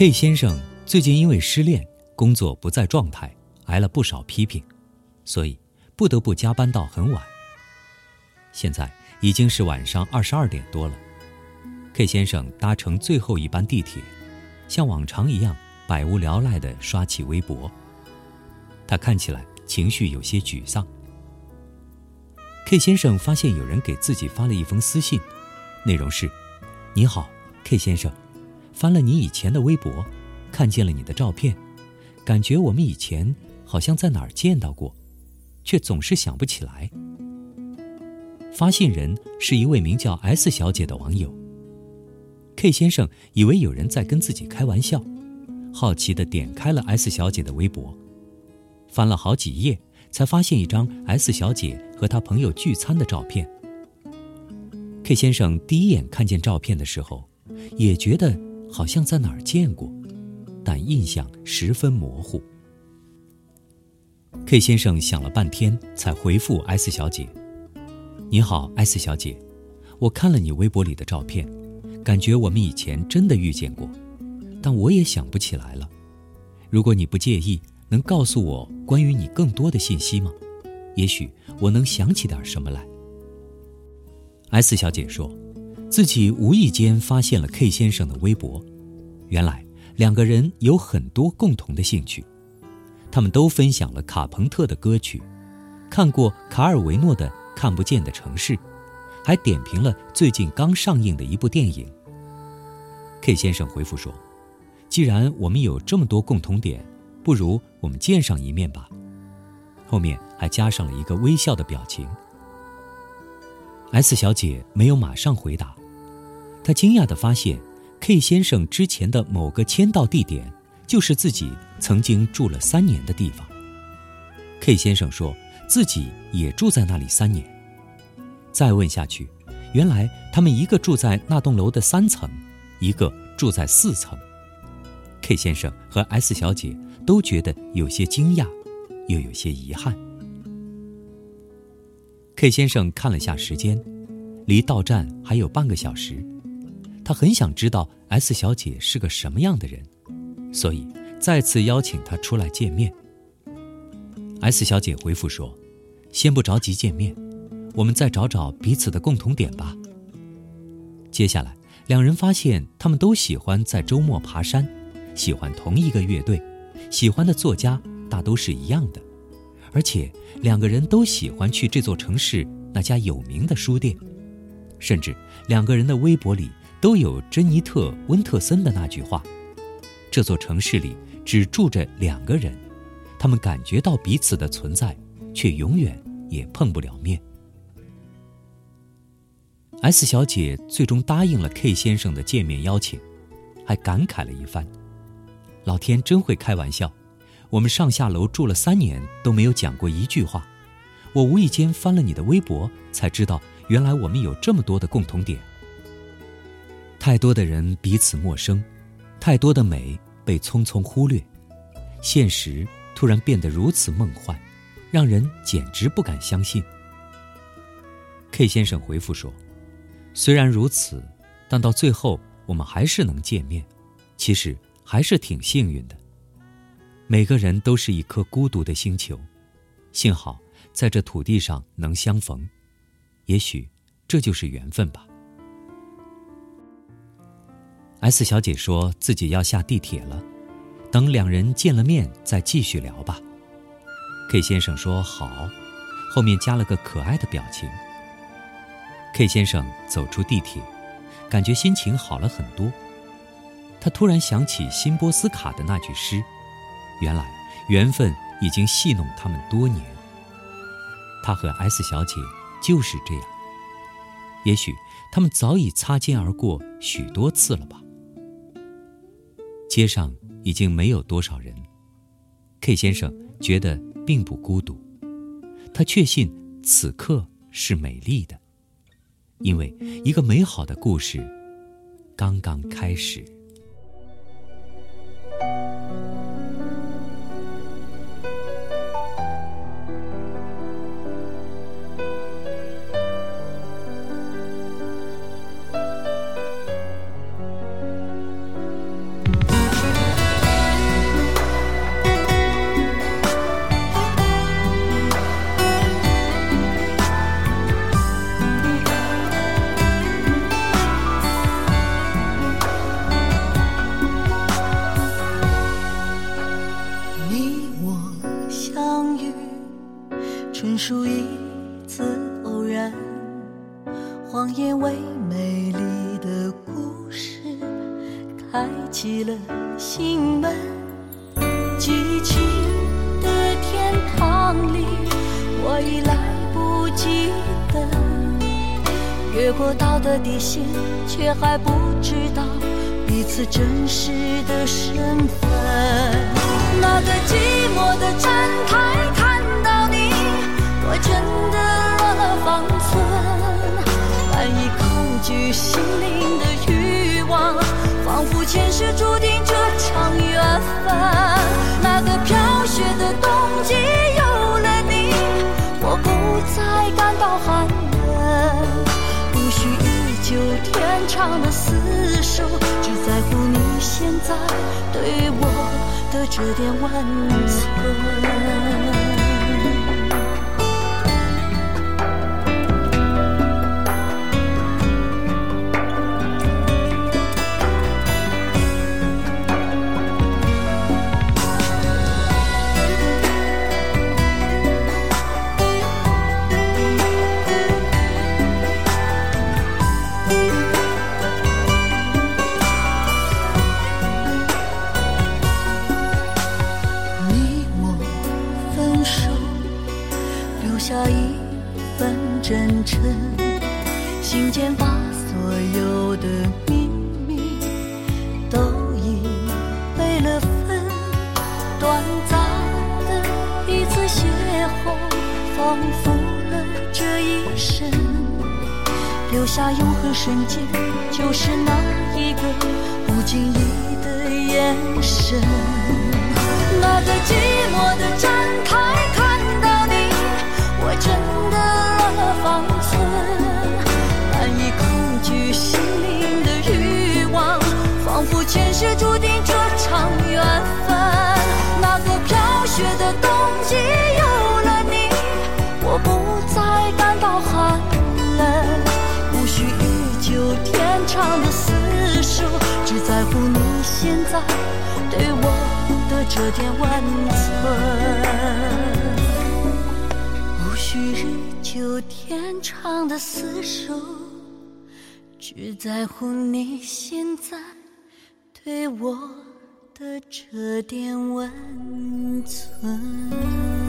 K 先生最近因为失恋，工作不在状态，挨了不少批评，所以不得不加班到很晚。现在已经是晚上二十二点多了，K 先生搭乘最后一班地铁，像往常一样百无聊赖地刷起微博。他看起来情绪有些沮丧。K 先生发现有人给自己发了一封私信，内容是：“你好，K 先生，翻了你以前的微博，看见了你的照片，感觉我们以前好像在哪儿见到过，却总是想不起来。”发信人是一位名叫 S 小姐的网友。K 先生以为有人在跟自己开玩笑，好奇地点开了 S 小姐的微博。翻了好几页，才发现一张 S 小姐和她朋友聚餐的照片。K 先生第一眼看见照片的时候，也觉得好像在哪儿见过，但印象十分模糊。K 先生想了半天，才回复 S 小姐：“你好，S 小姐，我看了你微博里的照片，感觉我们以前真的遇见过，但我也想不起来了。如果你不介意。”能告诉我关于你更多的信息吗？也许我能想起点什么来。S 小姐说，自己无意间发现了 K 先生的微博，原来两个人有很多共同的兴趣，他们都分享了卡朋特的歌曲，看过卡尔维诺的《看不见的城市》，还点评了最近刚上映的一部电影。K 先生回复说，既然我们有这么多共同点。不如我们见上一面吧。后面还加上了一个微笑的表情。S 小姐没有马上回答，他惊讶地发现，K 先生之前的某个签到地点，就是自己曾经住了三年的地方。K 先生说自己也住在那里三年。再问下去，原来他们一个住在那栋楼的三层，一个住在四层。K 先生和 S 小姐。都觉得有些惊讶，又有些遗憾。K 先生看了下时间，离到站还有半个小时。他很想知道 S 小姐是个什么样的人，所以再次邀请她出来见面。S 小姐回复说：“先不着急见面，我们再找找彼此的共同点吧。”接下来，两人发现他们都喜欢在周末爬山，喜欢同一个乐队。喜欢的作家大都是一样的，而且两个人都喜欢去这座城市那家有名的书店，甚至两个人的微博里都有珍妮特·温特森的那句话：“这座城市里只住着两个人，他们感觉到彼此的存在，却永远也碰不了面。”S 小姐最终答应了 K 先生的见面邀请，还感慨了一番。老天真会开玩笑，我们上下楼住了三年都没有讲过一句话。我无意间翻了你的微博，才知道原来我们有这么多的共同点。太多的人彼此陌生，太多的美被匆匆忽略，现实突然变得如此梦幻，让人简直不敢相信。K 先生回复说：“虽然如此，但到最后我们还是能见面。其实。”还是挺幸运的。每个人都是一颗孤独的星球，幸好在这土地上能相逢，也许这就是缘分吧。S 小姐说自己要下地铁了，等两人见了面再继续聊吧。K 先生说好，后面加了个可爱的表情。K 先生走出地铁，感觉心情好了很多。他突然想起辛波斯卡的那句诗：“原来缘分已经戏弄他们多年。”他和 S 小姐就是这样。也许他们早已擦肩而过许多次了吧。街上已经没有多少人，K 先生觉得并不孤独。他确信此刻是美丽的，因为一个美好的故事刚刚开始。谎言为美丽的故事开启了心门激情的天堂里我已来不及等越过道德底线却还不知道彼此真实的身份那个寂寞的站台看到你我真的抗拒心灵的欲望，仿佛前世注定这场缘分。那个飘雪的冬季，有了你，我不再感到寒冷，无需依旧天长的厮守，只在乎你现在对我的这点温存。真诚，心间把所有的秘密都已备了份。短暂的一次邂逅，丰富了这一生，留下永恒瞬间，就是那一个不经意的眼神。飘雪的冬季，有了你，我不再感到寒冷，无需依旧天长的厮守，只在乎你现在对我。的这点温存，无需日久天长的厮守，只在乎你现在对我的这点温存。